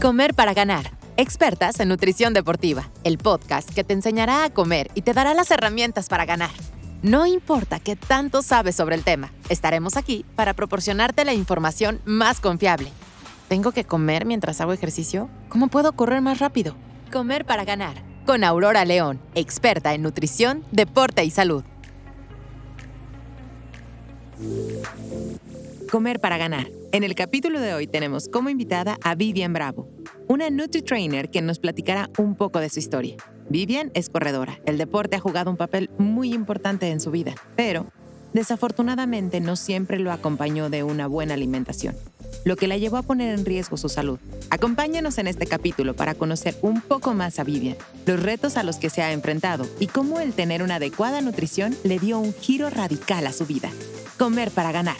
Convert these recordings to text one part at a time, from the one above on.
Comer para ganar. Expertas en nutrición deportiva, el podcast que te enseñará a comer y te dará las herramientas para ganar. No importa qué tanto sabes sobre el tema, estaremos aquí para proporcionarte la información más confiable. ¿Tengo que comer mientras hago ejercicio? ¿Cómo puedo correr más rápido? Comer para ganar. Con Aurora León, experta en nutrición, deporte y salud. Comer para ganar. En el capítulo de hoy tenemos como invitada a Vivian Bravo, una Nutri-Trainer que nos platicará un poco de su historia. Vivian es corredora. El deporte ha jugado un papel muy importante en su vida, pero desafortunadamente no siempre lo acompañó de una buena alimentación, lo que la llevó a poner en riesgo su salud. Acompáñanos en este capítulo para conocer un poco más a Vivian, los retos a los que se ha enfrentado y cómo el tener una adecuada nutrición le dio un giro radical a su vida. Comer para ganar.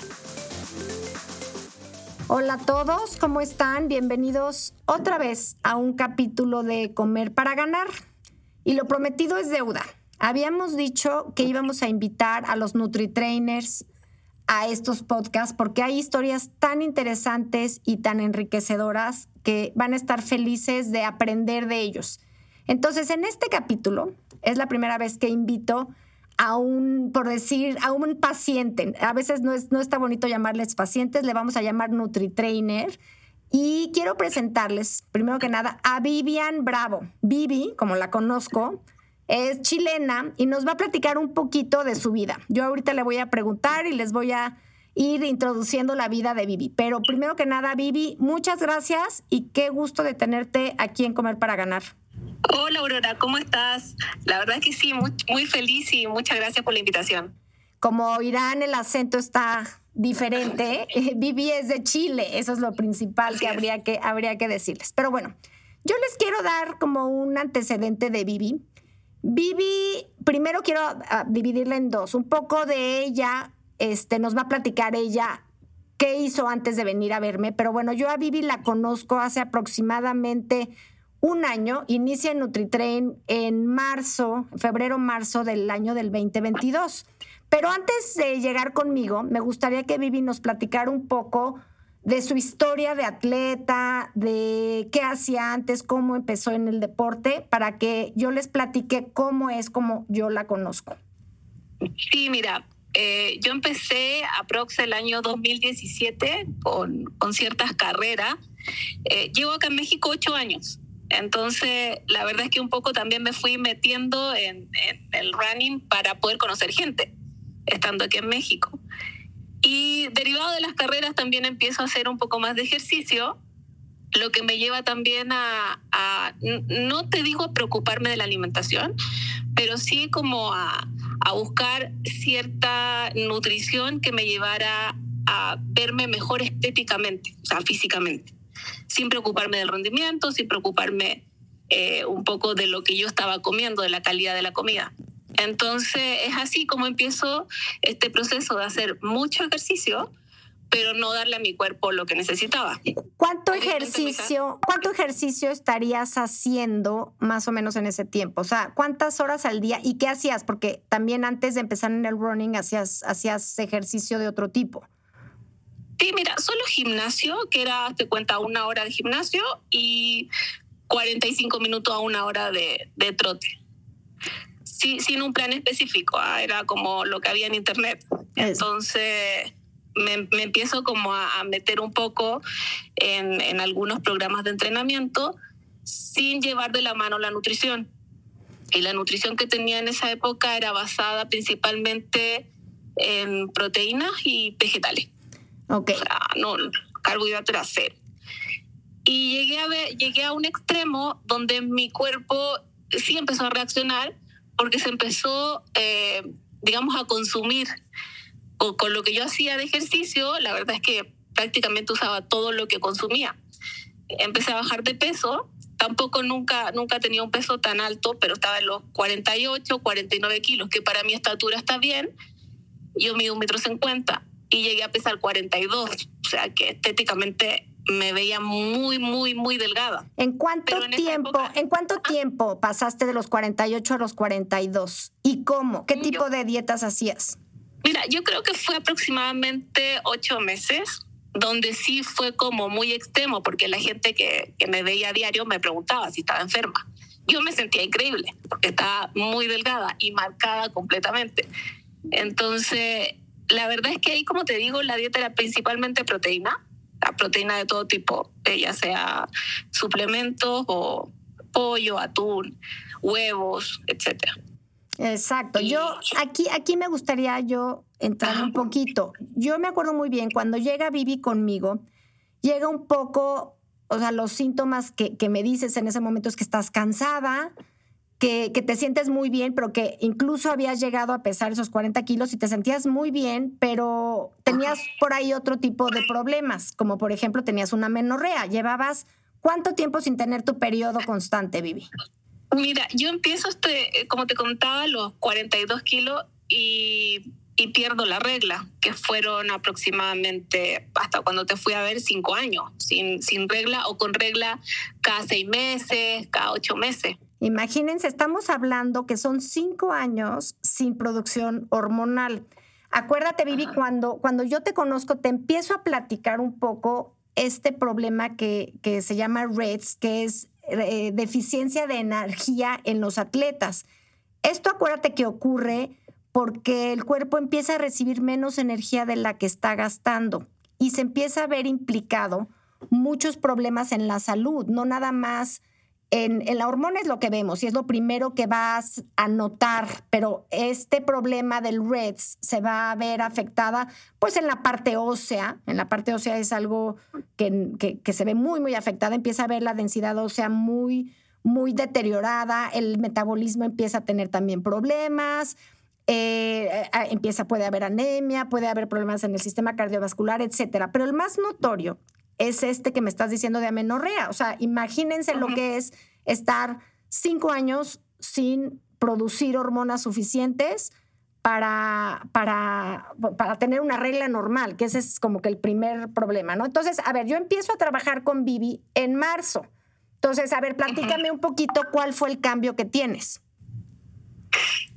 Hola a todos, ¿cómo están? Bienvenidos otra vez a un capítulo de Comer para Ganar. Y lo prometido es deuda. Habíamos dicho que íbamos a invitar a los NutriTrainers a estos podcasts porque hay historias tan interesantes y tan enriquecedoras que van a estar felices de aprender de ellos. Entonces, en este capítulo es la primera vez que invito a un, por decir, a un paciente. A veces no, es, no está bonito llamarles pacientes, le vamos a llamar NutriTrainer. Y quiero presentarles, primero que nada, a Vivian Bravo. Vivi, como la conozco, es chilena y nos va a platicar un poquito de su vida. Yo ahorita le voy a preguntar y les voy a ir introduciendo la vida de Vivi. Pero primero que nada, Vivi, muchas gracias y qué gusto de tenerte aquí en Comer para Ganar. Hola Aurora, ¿cómo estás? La verdad es que sí, muy, feliz y muchas gracias por la invitación. Como oirán, el acento está diferente. Vivi es de Chile, eso es lo principal que habría, que habría que decirles. Pero bueno, yo les quiero dar como un antecedente de Vivi. Vivi, primero quiero ah, dividirla en dos. Un poco de ella, este, nos va a platicar ella qué hizo antes de venir a verme, pero bueno, yo a Vivi la conozco hace aproximadamente un año, inicia en NutriTrain en marzo, febrero-marzo del año del 2022. Pero antes de llegar conmigo, me gustaría que Vivi nos platicara un poco de su historia de atleta, de qué hacía antes, cómo empezó en el deporte, para que yo les platique cómo es como yo la conozco. Sí, mira, eh, yo empecé aprox el año 2017 con, con ciertas carreras. Eh, llevo acá en México ocho años. Entonces, la verdad es que un poco también me fui metiendo en, el running para poder conocer gente, estando aquí en México. Y derivado de las carreras también empiezo a hacer un poco más de ejercicio, lo que me lleva también a, no te digo preocuparme de la alimentación, pero sí como a, a buscar cierta nutrición que me llevara a verme mejor estéticamente, o sea, físicamente sin preocuparme del rendimiento, sin preocuparme eh, un poco de lo que yo estaba comiendo, de la calidad de la comida. Entonces es así como empiezo este proceso de hacer mucho ejercicio, pero no darle a mi cuerpo lo que necesitaba. ¿Cuánto ejercicio, cuánto ejercicio estarías haciendo más o menos en ese tiempo? O sea, ¿cuántas horas al día y qué hacías? Porque también antes de empezar en el running hacías, hacías ejercicio de otro tipo. Sí, mira, solo gimnasio, que era, te cuenta, una hora de gimnasio y 45 minutos a una hora de, trote. Sí, sin un plan específico, ¿ah? era como lo que había en internet. Entonces me, empiezo como a, meter un poco en, en algunos programas de entrenamiento sin llevar de la mano la nutrición. Y la nutrición que tenía en esa época era basada principalmente en proteínas y vegetales. Ok. O sea, no, carbohidrato era cero. Y llegué a, ver, llegué a un extremo donde mi cuerpo sí empezó a reaccionar porque se empezó, eh, digamos, a consumir. O con lo que yo hacía de ejercicio, la verdad es que prácticamente usaba todo lo que consumía. Empecé a bajar de peso, tampoco nunca, nunca tenía un peso tan alto, pero estaba en los 48, 49 kilos, que para mi estatura está bien. Yo mido un metro cincuenta y llegué a pesar 42, o sea que estéticamente me veía muy, muy, muy delgada. ¿En cuánto tiempo, en cuánto tiempo pasaste de los 48 a los 42? ¿Y cómo? ¿Qué tipo de dietas hacías? Mira, yo creo que fue aproximadamente ocho meses donde sí fue como muy extremo, porque la gente que, que me veía a diario me preguntaba si estaba enferma. Yo me sentía increíble, porque estaba muy delgada y marcada completamente. Entonces, la verdad es que ahí, como te digo, la dieta era principalmente proteína, la proteína de todo tipo, eh, ya sea suplementos o pollo, atún, huevos, etcétera. Exacto. Yo aquí, aquí me gustaría yo entrar un poquito. Yo me acuerdo muy bien, cuando llega Vivi conmigo, llega un poco, o sea, los síntomas que, que me dices en ese momento es que estás cansada, que, que, te sientes muy bien, pero que incluso habías llegado a pesar esos 40 kilos y te sentías muy bien, pero tenías por ahí otro tipo de problemas, como por ejemplo tenías una menorrea. Llevabas cuánto tiempo sin tener tu periodo constante, Vivi? Mira, yo empiezo, este, como te contaba, los 42 kilos y, y, pierdo la regla, que fueron aproximadamente, hasta cuando te fui a ver, cinco años, sin, sin regla o con regla cada seis meses, cada ocho meses. Imagínense, estamos hablando que son cinco años sin producción hormonal. Acuérdate, Vivi, cuando, cuando yo te conozco, te empiezo a platicar un poco este problema que, que se llama REDS, que es eh, deficiencia de energía en los atletas. Esto acuérdate que ocurre porque el cuerpo empieza a recibir menos energía de la que está gastando y se empieza a ver implicado muchos problemas en la salud, no nada más en, la hormona es lo que vemos y es lo primero que vas a notar, pero este problema del REDS se va a ver afectada pues en la parte ósea, en la parte ósea es algo que, que, se ve muy, muy afectada, empieza a ver la densidad ósea muy, muy deteriorada, el metabolismo empieza a tener también problemas, eh, empieza, puede haber anemia, puede haber problemas en el sistema cardiovascular, etcétera. Pero el más notorio es este que me estás diciendo de amenorrea. O sea, imagínense lo que es estar cinco años sin producir hormonas suficientes para, para, para tener una regla normal, que ese es como que el primer problema, ¿no? Entonces, a ver, yo empiezo a trabajar con Vivi en marzo. Entonces, a ver, platícame un poquito cuál fue el cambio que tienes.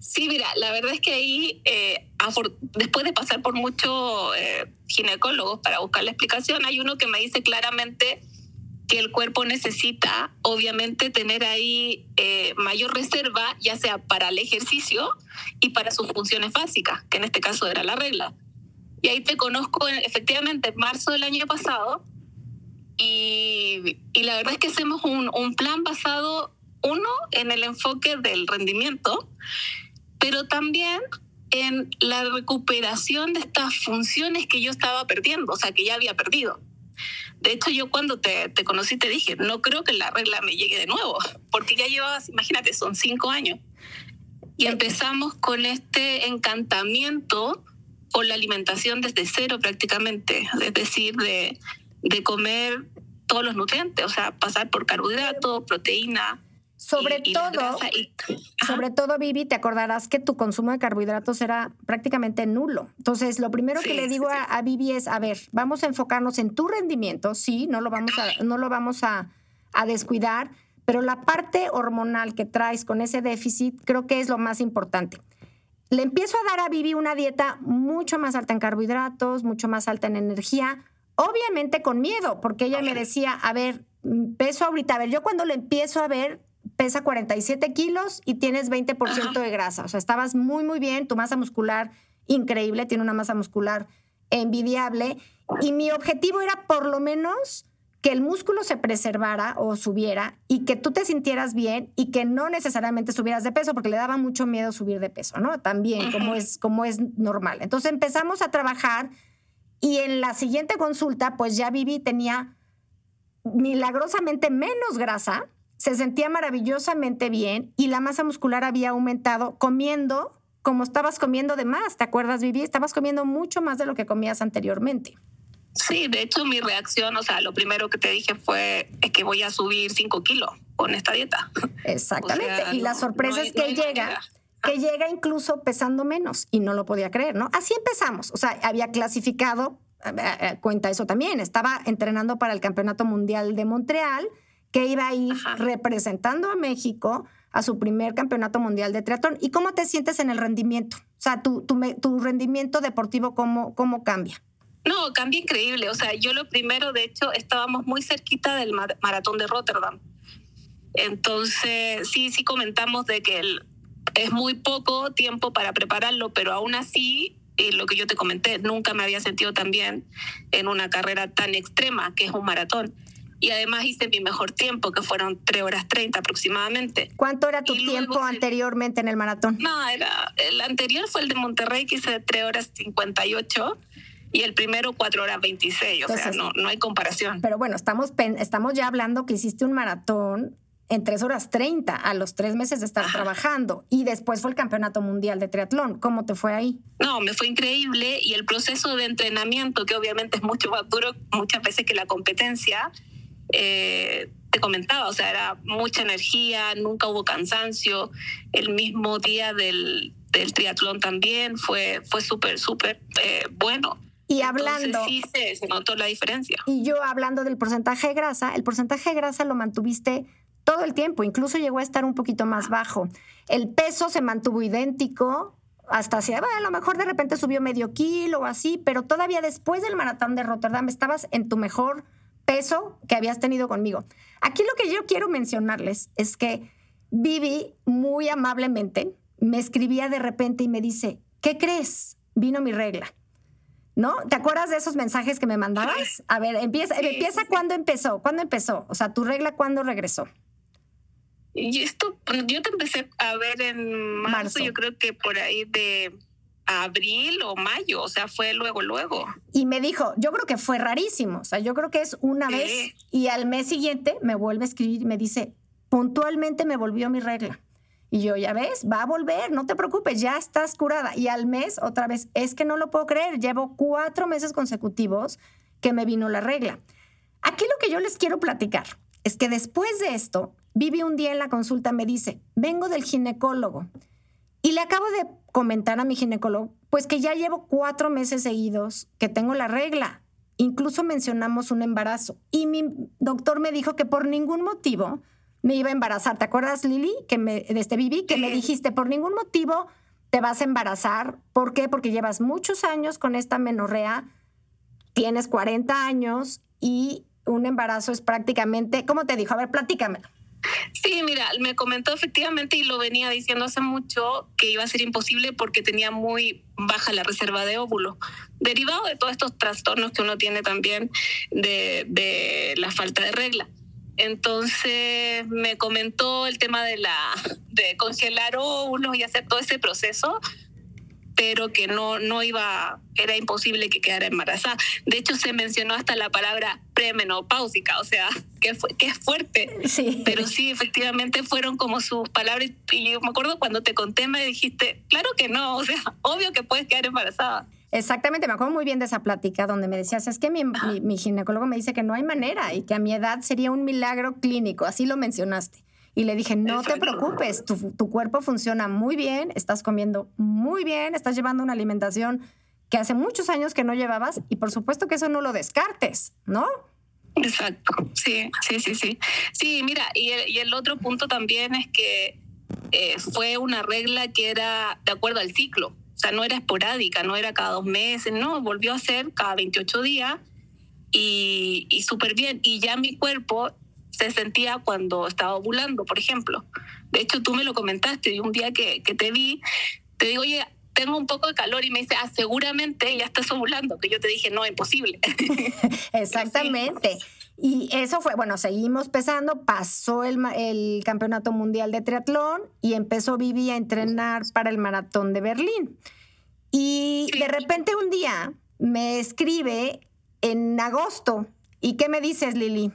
Sí, mira, la verdad es que ahí, eh, después de pasar por muchos eh, ginecólogos para buscar la explicación, hay uno que me dice claramente que el cuerpo necesita, obviamente, tener ahí eh, mayor reserva, ya sea para el ejercicio y para sus funciones básicas, que en este caso era la regla. Y ahí te conozco efectivamente en marzo del año pasado y, y la verdad es que hacemos un, un plan basado, uno, en el enfoque del rendimiento pero también en la recuperación de estas funciones que yo estaba perdiendo, o sea, que ya había perdido. De hecho, yo cuando te, te conocí te dije, no creo que la regla me llegue de nuevo, porque ya llevabas, imagínate, son cinco años. Y empezamos con este encantamiento con la alimentación desde cero prácticamente, es decir, de, de comer todos los nutrientes, o sea, pasar por carbohidratos, proteína, sobre todo, sobre todo, Vivi, te acordarás que tu consumo de carbohidratos era prácticamente nulo. Entonces, lo primero que le digo a, a, Vivi es, a ver, vamos a enfocarnos en tu rendimiento, sí, no lo vamos a, no lo vamos a, a descuidar, pero la parte hormonal que traes con ese déficit creo que es lo más importante. Le empiezo a dar a Vivi una dieta mucho más alta en carbohidratos, mucho más alta en energía, obviamente con miedo, porque ella me decía, a ver, peso ahorita, a ver, yo cuando le empiezo a ver, pesa 47 kilos y tienes 20% de grasa. O sea, estabas muy, muy bien, tu masa muscular increíble, tiene una masa muscular envidiable. Y mi objetivo era por lo menos que el músculo se preservara o subiera y que tú te sintieras bien y que no necesariamente subieras de peso, porque le daba mucho miedo subir de peso, ¿no? También, como es, como es normal. Entonces empezamos a trabajar y en la siguiente consulta, pues ya Vivi tenía milagrosamente menos grasa, se sentía maravillosamente bien y la masa muscular había aumentado comiendo como estabas comiendo de más. ¿Te acuerdas, Vivi? Estabas comiendo mucho más de lo que comías anteriormente. Sí, de hecho mi reacción, o sea, lo primero que te dije fue es que voy a subir 5 kilos con esta dieta. Exactamente. y la sorpresa es que llega, que llega incluso pesando menos y no lo podía creer, ¿no? Así empezamos. O sea, había clasificado, eh, eh, cuenta eso también, estaba entrenando para el Campeonato Mundial de Montreal que iba a ir representando a México a su primer campeonato mundial de triatlón. ¿Y cómo te sientes en el rendimiento? O sea, tu, tu, tu rendimiento deportivo, ¿cómo, ¿cómo cambia? No, cambia increíble. O sea, yo lo primero, de hecho, estábamos muy cerquita del maratón de Rotterdam. Entonces, sí, sí comentamos de que es muy poco tiempo para prepararlo, pero aún así, y lo que yo te comenté, nunca me había sentido tan bien en una carrera tan extrema, que es un maratón. Y además hice mi mejor tiempo, que fueron 3 horas 30 aproximadamente. ¿Cuánto era tu tiempo anteriormente en el maratón? No, era, el anterior fue el de Monterrey, que hice 3 horas 58 y el primero 4 horas 26, o sea, no, no hay comparación. Pero bueno, estamos, estamos ya hablando que hiciste un maratón en 3 horas 30 a los tres meses de estar trabajando y después fue el campeonato mundial de triatlón. ¿Cómo te fue ahí? No, me fue increíble y el proceso de entrenamiento, que obviamente es mucho más duro muchas veces que la competencia, eh, te comentaba, o sea, era mucha energía, nunca hubo cansancio, el mismo día del, del triatlón también fue, fue súper, súper eh, bueno. Y hablando. sí se, notó la diferencia. Y yo hablando del porcentaje de grasa, el porcentaje de grasa lo mantuviste todo el tiempo, incluso llegó a estar un poquito más bajo. El peso se mantuvo idéntico, hasta hacia, a lo mejor de repente subió medio kilo o así, pero todavía después del maratón de Rotterdam estabas en tu mejor peso que habías tenido conmigo. Aquí lo que yo quiero mencionarles es que Vivi muy amablemente me escribía de repente y me dice, ¿qué crees? Vino mi regla. ¿no? ¿Te acuerdas de esos mensajes que me mandabas? A ver, empieza, empieza cuándo empezó, cuándo empezó, o sea, tu regla cuándo regresó. Y esto, yo te empecé a ver en marzo, yo creo que por ahí de abril o mayo, o sea, fue luego, luego. Y me dijo, yo creo que fue rarísimo, o sea, yo creo que es una vez y al mes siguiente me vuelve a escribir y me dice, puntualmente me volvió mi regla. Y yo, ya ves, va a volver, no te preocupes, ya estás curada. Y al mes, otra vez, es que no lo puedo creer, llevo cuatro meses consecutivos que me vino la regla. Aquí lo que yo les quiero platicar es que después de esto, Vivi un día en la consulta me dice, vengo del ginecólogo. Y le acabo de comentar a mi ginecólogo, pues que ya llevo cuatro meses seguidos que tengo la regla. Incluso mencionamos un embarazo. Y mi doctor me dijo que por ningún motivo me iba a embarazar. ¿Te acuerdas, Lili? Que me, de este Vivi, que me dijiste, por ningún motivo te vas a embarazar. ¿Por qué? Porque llevas muchos años con esta menorrea, tienes 40 años y un embarazo es prácticamente, ¿cómo te dijo? A ver, platícame. Sí, mira, me comentó efectivamente y lo venía diciendo hace mucho que iba a ser imposible porque tenía muy baja la reserva de óvulo, derivado de todos estos trastornos que uno tiene también de, de la falta de regla. Entonces me comentó el tema de la de congelar óvulos y hacer todo ese proceso, pero que no no iba era imposible que quedara embarazada. De hecho se mencionó hasta la palabra premenopáusica, o sea, que fue, que es fuerte. Sí. Pero sí, efectivamente fueron como sus palabras y yo me acuerdo cuando te conté me dijiste, claro que no, o sea, obvio que puedes quedar embarazada. Exactamente, me acuerdo muy bien de esa plática donde me decías, es que mi, mi, ginecólogo me dice que no hay manera y que a mi edad sería un milagro clínico, así lo mencionaste. Y le dije, no te preocupes, tu, tu, cuerpo funciona muy bien, estás comiendo muy bien, estás llevando una alimentación que hace muchos años que no llevabas y por supuesto que eso no lo descartes, ¿no? Exacto, sí, sí, sí, sí. Sí, mira, y el, y el otro punto también es que eh, fue una regla que era de acuerdo al ciclo. O sea, no era esporádica, no era cada dos meses, no, volvió a ser cada 28 días y, y súper bien. Y ya mi cuerpo se sentía cuando estaba ovulando, por ejemplo. De hecho, tú me lo comentaste y un día que, que te vi, te digo, oye, tengo un poco de calor y me dice, ah, seguramente ya estás ovulando, que yo te dije, no, imposible. Exactamente. Y eso fue, bueno, seguimos pesando, pasó el, el, campeonato mundial de triatlón y empezó Vivi a entrenar para el maratón de Berlín. Y de repente un día me escribe en agosto. ¿Y qué me dices, Lili?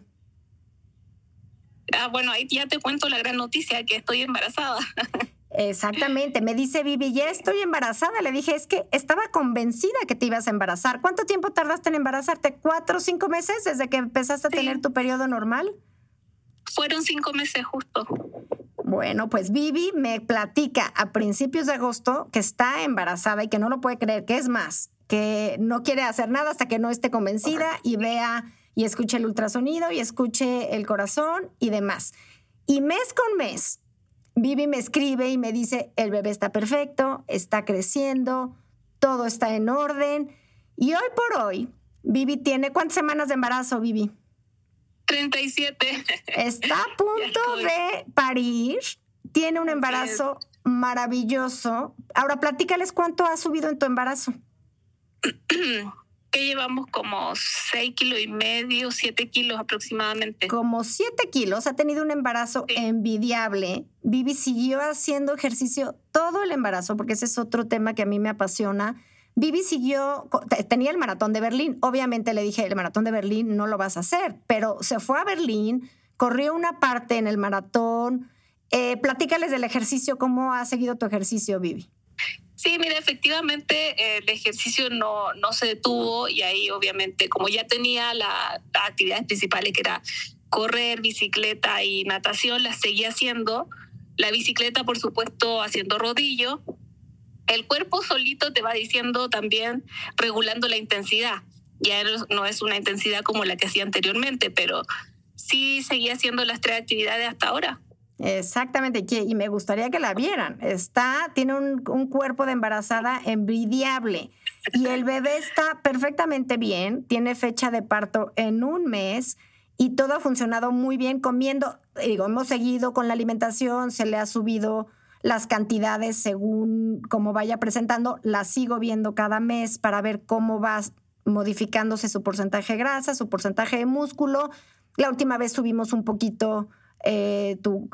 Ah, bueno, ahí ya te cuento la gran noticia, que estoy embarazada. Exactamente, me dice Vivi, ya estoy embarazada. Le dije, es que estaba convencida que te ibas a embarazar. ¿Cuánto tiempo tardaste en embarazarte? ¿Cuatro o cinco meses desde que empezaste a tener tu periodo normal? Fueron cinco meses justo. Bueno, pues Vivi me platica a principios de agosto que está embarazada y que no lo puede creer, que es más, que no quiere hacer nada hasta que no esté convencida y vea y escuche el ultrasonido y escuche el corazón y demás. Y mes con mes, Vivi me escribe y me dice, el bebé está perfecto, está creciendo, todo está en orden. Y hoy por hoy, Vivi tiene, ¿cuántas semanas de embarazo, Vivi? 37. Está a punto de parir. Tiene un embarazo maravilloso. Ahora, platícales cuánto has subido en tu embarazo. que llevamos como 6 kilos y medio, 7 kilos aproximadamente. Como 7 kilos, ha tenido un embarazo envidiable. Vivi siguió haciendo ejercicio todo el embarazo, porque ese es otro tema que a mí me apasiona. Vivi siguió, tenía el maratón de Berlín. Obviamente le dije, el maratón de Berlín no lo vas a hacer, pero se fue a Berlín, corrió una parte en el maratón. Eh, platícales del ejercicio, ¿cómo ha seguido tu ejercicio, Vivi? Sí, mira, efectivamente el ejercicio no, no se detuvo y ahí obviamente como ya tenía las actividades principales que era correr, bicicleta y natación, las seguía haciendo. La bicicleta, por supuesto, haciendo rodillo. El cuerpo solito te va diciendo también, regulando la intensidad. Ya no es una intensidad como la que hacía anteriormente, pero sí seguía haciendo las tres actividades hasta ahora. Exactamente, y me gustaría que la vieran. Está, tiene un, cuerpo de embarazada envidiable y el bebé está perfectamente bien, tiene fecha de parto en un mes y todo ha funcionado muy bien comiendo. Digo, hemos seguido con la alimentación, se le ha subido las cantidades según cómo vaya presentando, la sigo viendo cada mes para ver cómo va modificándose su porcentaje de grasa, su porcentaje de músculo. La última vez subimos un poquito eh, tu,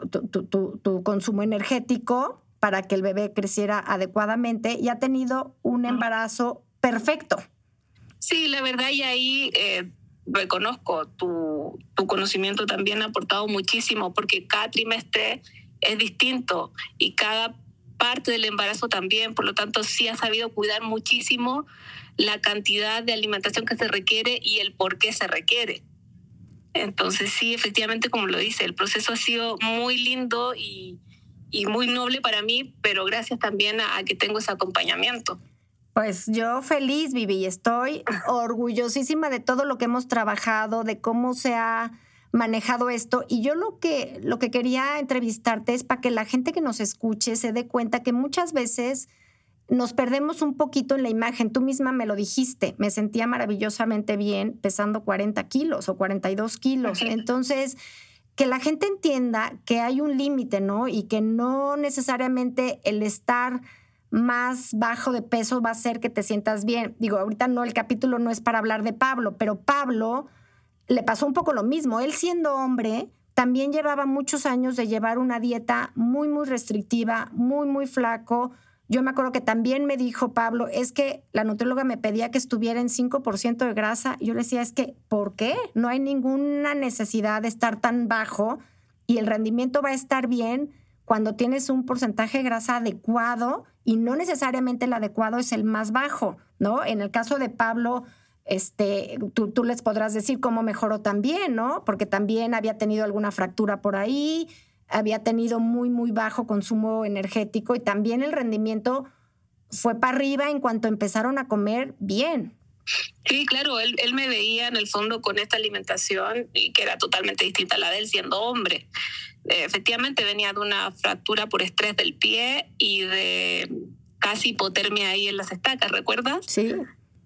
tu, consumo energético para que el bebé creciera adecuadamente y ha tenido un embarazo perfecto. Sí, la verdad, y ahí eh, reconozco tu, tu conocimiento también ha aportado muchísimo porque cada trimestre es distinto y cada parte del embarazo también, por lo tanto sí ha sabido cuidar muchísimo la cantidad de alimentación que se requiere y el por qué se requiere. Entonces sí, efectivamente, como lo dice, el proceso ha sido muy lindo y, muy noble para mí, pero gracias también a, que tengo ese acompañamiento. Pues yo feliz, Vivi, estoy orgullosísima de todo lo que hemos trabajado, de cómo se ha manejado esto. Y yo lo que, lo que quería entrevistarte es para que la gente que nos escuche se dé cuenta que muchas veces nos perdemos un poquito en la imagen. Tú misma me lo dijiste, me sentía maravillosamente bien pesando 40 kilos o 42 kilos. Entonces, que la gente entienda que hay un límite, ¿no? Y que no necesariamente el estar más bajo de peso va a hacer que te sientas bien. Digo, ahorita no, el capítulo no es para hablar de Pablo, pero Pablo le pasó un poco lo mismo. Él siendo hombre, también llevaba muchos años de llevar una dieta muy, muy restrictiva, muy, muy flaco, yo me acuerdo que también me dijo Pablo, es que la nutrióloga me pedía que estuviera en 5% de grasa. Yo le decía, es que, ¿por qué? No hay ninguna necesidad de estar tan bajo y el rendimiento va a estar bien cuando tienes un porcentaje de grasa adecuado y no necesariamente el adecuado es el más bajo, ¿no? En el caso de Pablo, este, tú, tú les podrás decir cómo mejoró también, ¿no? Porque también había tenido alguna fractura por ahí, había tenido muy, muy bajo consumo energético y también el rendimiento fue para arriba en cuanto empezaron a comer bien. Sí, claro, él, él, me veía en el fondo con esta alimentación y que era totalmente distinta a la de él siendo hombre. Eh, efectivamente venía de una fractura por estrés del pie y de casi hipotermia ahí en las estacas, ¿recuerdas? Sí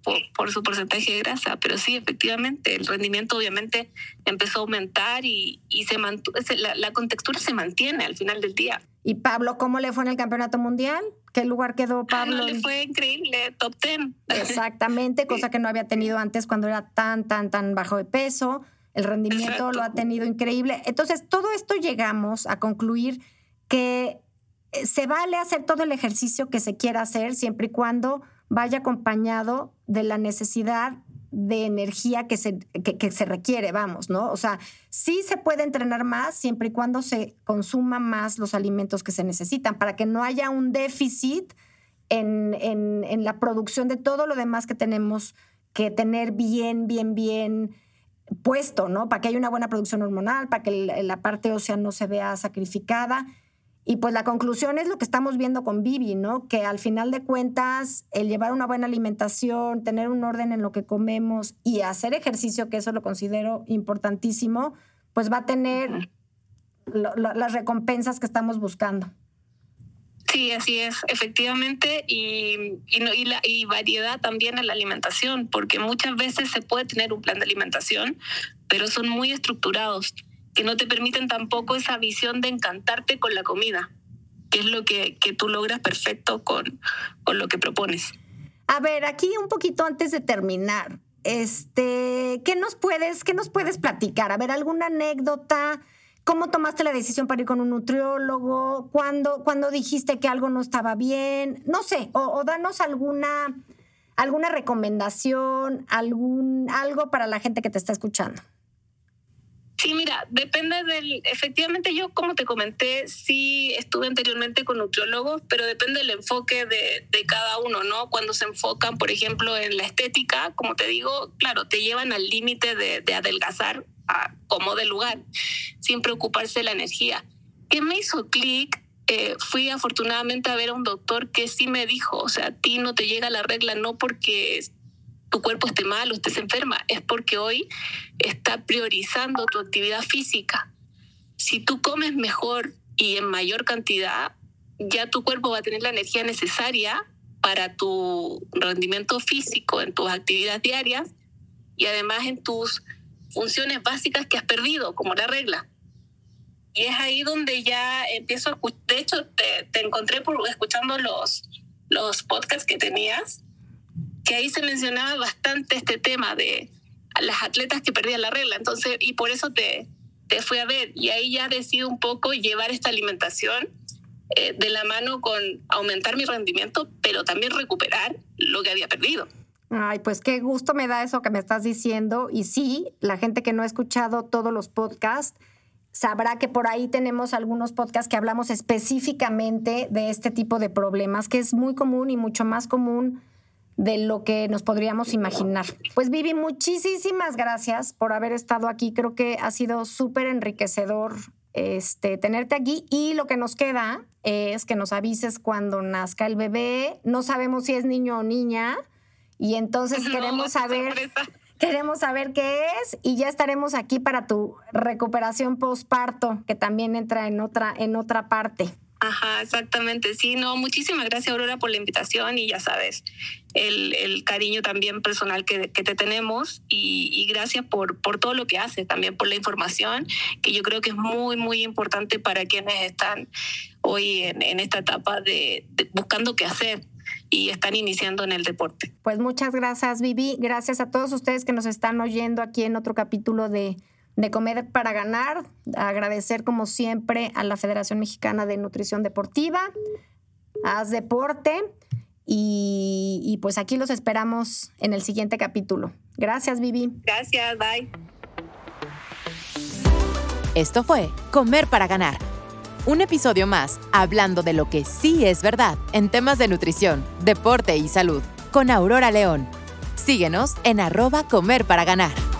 por, su porcentaje de grasa, pero sí, efectivamente, el rendimiento obviamente empezó a aumentar y, y se mantuvo, la, la, contextura se mantiene al final del día. ¿Y Pablo cómo le fue en el campeonato mundial? ¿Qué lugar quedó ah, Pablo? le fue increíble, top ten. Exactamente, cosa que no había tenido antes cuando era tan, tan, tan bajo de peso. El rendimiento lo ha tenido increíble. Entonces, todo esto llegamos a concluir que eh, se vale hacer todo el ejercicio que se quiera hacer siempre y cuando vaya acompañado de la necesidad de energía que se, que, se requiere, vamos, ¿no? O sea, sí se puede entrenar más siempre y cuando se consuma más los alimentos que se necesitan, para que no haya un déficit en, en, la producción de todo lo demás que tenemos que tener bien, bien, bien puesto, ¿no? Para que haya una buena producción hormonal, para que la parte ósea no se vea sacrificada y pues la conclusión es lo que estamos viendo con Vivi, ¿no? Que al final de cuentas, el llevar una buena alimentación, tener un orden en lo que comemos y hacer ejercicio, que eso lo considero importantísimo, pues va a tener las recompensas que estamos buscando. Sí, así es, efectivamente, y, y, la, y variedad también en la alimentación, porque muchas veces se puede tener un plan de alimentación, pero son muy estructurados, que no te permiten tampoco esa visión de encantarte con la comida, que es lo que, que tú logras perfecto con, con lo que propones. A ver, aquí un poquito antes de terminar, este, ¿qué nos puedes, qué nos puedes platicar? A ver, alguna anécdota ¿Cómo tomaste la decisión para ir con un nutriólogo? ¿Cuándo, dijiste que algo no estaba bien? No sé, o, danos alguna, alguna recomendación, algún, algo para la gente que te está escuchando. Sí, mira, depende del. Efectivamente, yo, como te comenté, sí estuve anteriormente con nutriólogos, pero depende del enfoque de, de, cada uno, ¿no? Cuando se enfocan, por ejemplo, en la estética, como te digo, claro, te llevan al límite de, de, adelgazar a, como de lugar, sin preocuparse de la energía. ¿Qué me hizo clic? Eh, fui afortunadamente a ver a un doctor que sí me dijo, o sea, a ti no te llega la regla no porque tu cuerpo esté mal o estés enferma, es porque hoy está priorizando tu actividad física. Si tú comes mejor y en mayor cantidad, ya tu cuerpo va a tener la energía necesaria para tu rendimiento físico en tus actividades diarias y además en tus funciones básicas que has perdido, como la regla. Y es ahí donde ya empiezo a de hecho te, te encontré por, escuchando los, los podcasts que tenías que ahí se mencionaba bastante este tema de las atletas que perdían la regla. Entonces, y por eso te, te fui a ver. Y ahí ya decido un poco llevar esta alimentación eh, de la mano con aumentar mi rendimiento, pero también recuperar lo que había perdido. Ay, pues qué gusto me da eso que me estás diciendo. Y sí, la gente que no ha escuchado todos los podcasts sabrá que por ahí tenemos algunos podcasts que hablamos específicamente de este tipo de problemas, que es muy común y mucho más común de lo que nos podríamos imaginar. Pues Vivi, muchísimas gracias por haber estado aquí. Creo que ha sido súper enriquecedor este, tenerte aquí y lo que nos queda es que nos avises cuando nazca el bebé. No sabemos si es niño o niña y entonces queremos saber queremos saber qué es y ya estaremos aquí para tu recuperación postparto que también entra en otra en otra parte. Ajá, exactamente. Sí, no, muchísimas gracias Aurora por la invitación y ya sabes, el, cariño también personal que, te tenemos y, gracias por, por todo lo que haces, también por la información, que yo creo que es muy, muy importante para quienes están hoy en, esta etapa de, buscando qué hacer y están iniciando en el deporte. Pues muchas gracias, Vivi. Gracias a todos ustedes que nos están oyendo aquí en otro capítulo de de Comer para Ganar. Agradecer como siempre a la Federación Mexicana de Nutrición Deportiva, Haz Deporte y, y, pues aquí los esperamos en el siguiente capítulo. Gracias, Vivi. Gracias, bye. Esto fue Comer para Ganar. Un episodio más hablando de lo que sí es verdad en temas de nutrición, deporte y salud con Aurora León. Síguenos en arroba Comer para Ganar.